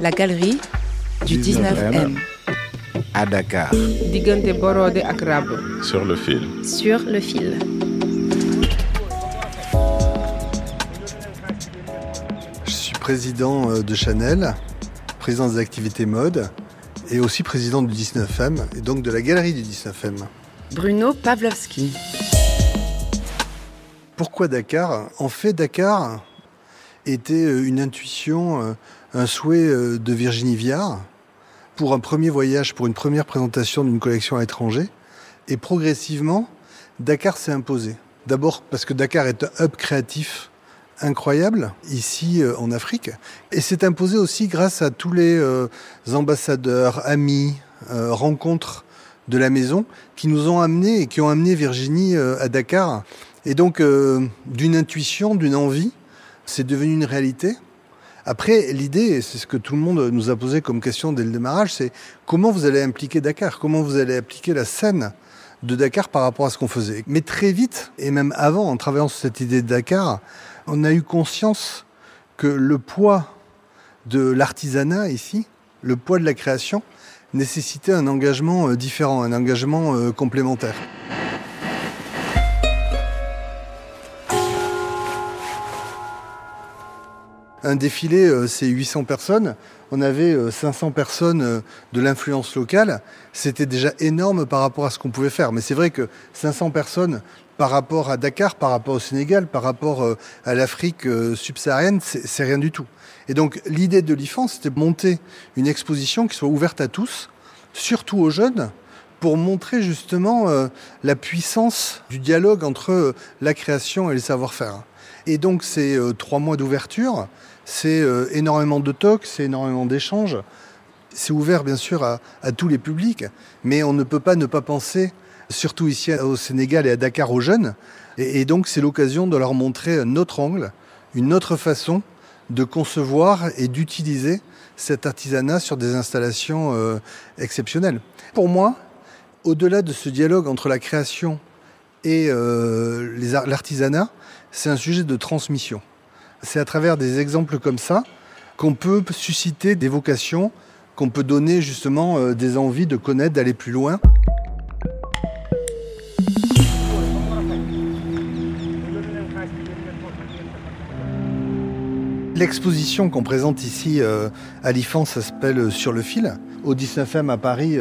La galerie du 19M. à Dakar. diggante Borode ak Rabo. Sur le fil. Sur le fil. Je suis président euh, de Chanel, président des activités mode et aussi président du 19M et donc de la galerie du 19M. Bruno Pavlovski. Pourquoi Dakar? En fait, Dakar était euh, une intuition, euh, un souhait euh, de Virginie Viard pour un premier voyage, pour une première présentation d'une collection à l'étranger. Et progressivement, Dakar s'est imposé. D'abord parce que Dakar est un hub créatif incroyable ici euh, en Afrique. Et s'est imposé aussi grâce à tous les euh, ambassadeurs, amis, rencontres de la maison qui nous ont amenés et qui ont amené Virginie à Dakar. Et donc, d'une intuition, d'une envie, c'est devenu une réalité. Après, l'idée, c'est ce que tout le monde nous a posé comme question dès le démarrage, c'est comment vous allez impliquer Dakar, comment vous allez appliquer la scène de Dakar par rapport à ce qu'on faisait? Mais très vite, et même avant, en travaillant sur cette idée de Dakar, on a eu conscience que le poids de l'artisanat ici, le poids de la création, nécessitait un engagement euh, différent, un engagement euh, complémentaire. Un défilé, euh, c'est 800 personnes. On avait euh, 500 personnes euh, de l'influence locale. C'était déjà énorme par rapport à ce qu'on pouvait faire. Mais c'est vrai que 500 personnes par rapport à Dakar, par rapport au Sénégal, par rapport euh, à l'Afrique euh, subsaharienne, c'est rien du tout. Et donc l'idée de l'IFAN, c'était de monter une exposition qui soit ouverte à tous, surtout aux jeunes, pour montrer justement euh, la puissance du dialogue entre euh, la création et le savoir-faire. Et donc euh, trois mois d'ouverture, c'est euh, énormément de talks, c'est énormément d'échanges. C'est ouvert bien sûr à, tous les publics, mais on ne peut pas ne pas penser, surtout ici au Sénégal et à Dakar, aux jeunes. Et, donc c'est l'occasion de leur montrer un autre angle, une autre façon de concevoir et d'utiliser cet artisanat sur des installations euh, exceptionnelles. Pour moi, au-delà de ce dialogue entre la création et euh, l'artisanat, c'est un sujet de transmission. C'est à travers des exemples comme ça qu'on peut susciter des vocations, qu'on peut donner justement euh, des envies de connaître, d'aller plus loin. L'exposition qu'on présente ici euh, à l'IFAN, s'appelle euh, Sur le fil. Au 19e à Paris,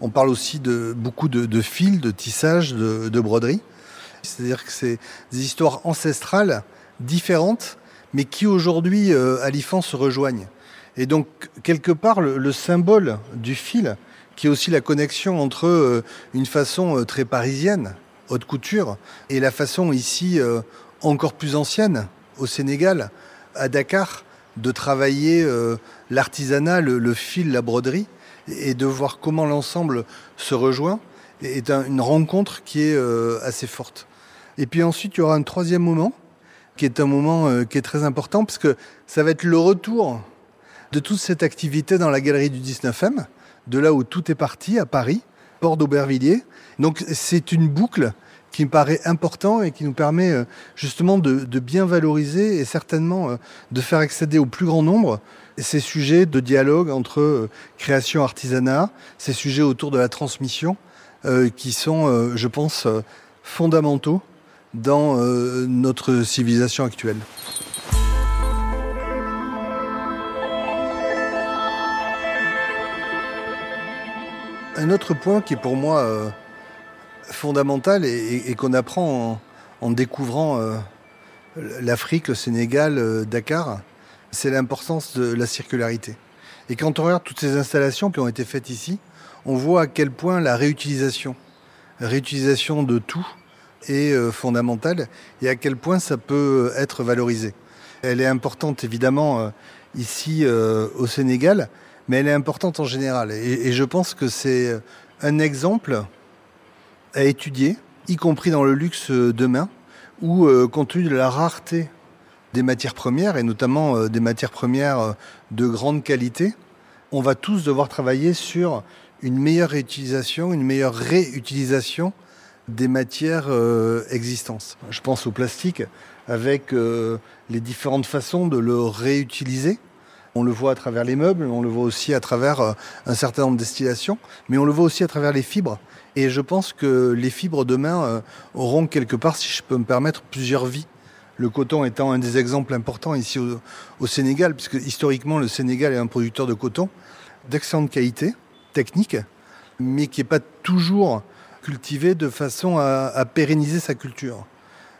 on parle aussi de beaucoup de, fils, de tissages, de, de broderies. C'est-à-dire que c'est des histoires ancestrales différentes, mais qui aujourd'hui euh, à l'IFAN se rejoignent. Et donc, quelque part, le, le symbole du fil, qui est aussi la connexion entre euh, une façon euh, très parisienne, haute couture, et la façon ici euh, encore plus ancienne, au Sénégal, à Dakar, de travailler euh, l'artisanat, le, le fil, la broderie, et, de voir comment l'ensemble se rejoint, est un- une rencontre qui est euh, assez forte. Et puis ensuite, il y aura un troisième moment, qui est un moment euh, qui est très important, parce que ça va être le retour de toute cette activité dans la galerie du 19e, de là où tout est parti, à Paris, port d'Aubervilliers. Donc c'est une boucle qui me paraît important et qui nous permet euh, justement de, bien valoriser et certainement euh, de faire accéder au plus grand nombre ces sujets de dialogue entre création artisanat, ces sujets autour de la transmission, qui sont, je pense, fondamentaux dans euh, notre civilisation actuelle. Un autre point qui est pour moi euh, fondamental et, qu'on apprend en, découvrant euh, l'Afrique, le Sénégal, Dakar, c'est l'importance de la circularité. Et quand on regarde toutes ces installations qui ont été faites ici, on voit à quel point la réutilisation, réutilisation de tout est euh, fondamentale et à quel point ça peut être valorisé. Elle est importante évidemment euh, ici euh, au Sénégal, mais elle est importante en général. Et, et je pense que c'est un exemple à étudier, y compris dans le luxe euh, demain, où euh, compte tenu de la rareté des matières premières, et notamment euh, des matières premières euh, de grande qualité, on va tous devoir travailler sur une meilleure réutilisation, une meilleure réutilisation des matières euh, existantes. Je pense au plastique avec euh, les différentes façons de le réutiliser, On le voit à travers les meubles, on le voit aussi à travers euh, un certain nombre de destillations, mais on le voit aussi à travers les fibres. Et je pense que les fibres demain euh, auront quelque part, si je peux me permettre, plusieurs vies. Le coton étant un des exemples importants ici au, au Sénégal, puisque historiquement le Sénégal est un producteur de coton d'excellente qualité, technique, mais qui n'est pas toujours cultivé de façon à, à pérenniser sa culture.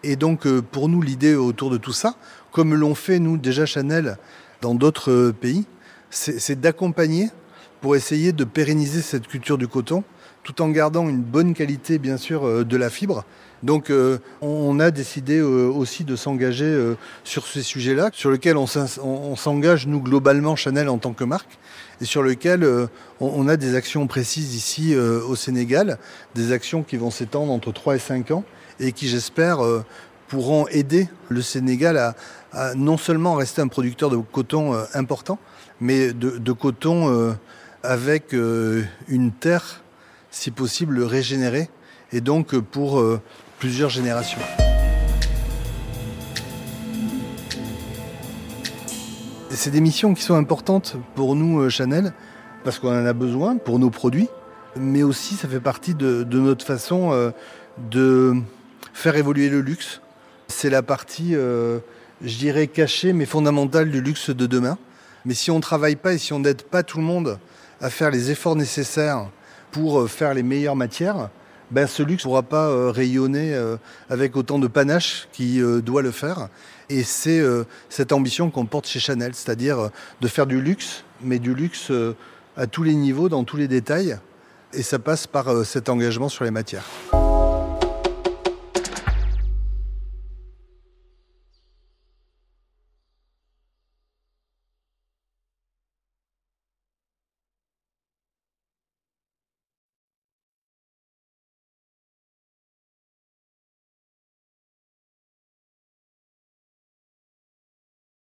Et donc euh, pour nous, l'idée autour de tout ça, comme l'ont fait nous déjà Chanel dans d'autres euh, pays, c'est d'accompagner pour essayer de pérenniser cette culture du coton, tout en gardant une bonne qualité bien sûr euh, de la fibre. Donc euh, on a décidé euh, aussi de s'engager sur ces sujets-là, sur lesquels on s'engage nous globalement Chanel en tant que marque, et sur lesquels on a des actions précises ici au Sénégal, des actions qui vont s'étendre entre 3 et 5 ans, et qui j'espère pourront aider le Sénégal à, non seulement rester un producteur de coton important, mais de, coton avec une terre, si possible, régénérée, et donc euh, pour euh, plusieurs générations. C'est des missions qui sont importantes pour nous, euh, Chanel, parce qu'on en a besoin pour nos produits, mais aussi ça fait partie de, notre façon de faire évoluer le luxe. C'est la partie, je dirais, cachée mais fondamentale du luxe de demain. Mais si on ne travaille pas et si on n'aide pas tout le monde à faire les efforts nécessaires pour euh, faire les meilleures matières, ben ce luxe ne pourra pas euh, rayonner euh, avec autant de panache qui doit le faire. Et c'est cette ambition qu'on porte chez Chanel, c'est-à-dire de faire du luxe, mais du luxe à tous les niveaux, dans tous les détails. Et ça passe par cet engagement sur les matières.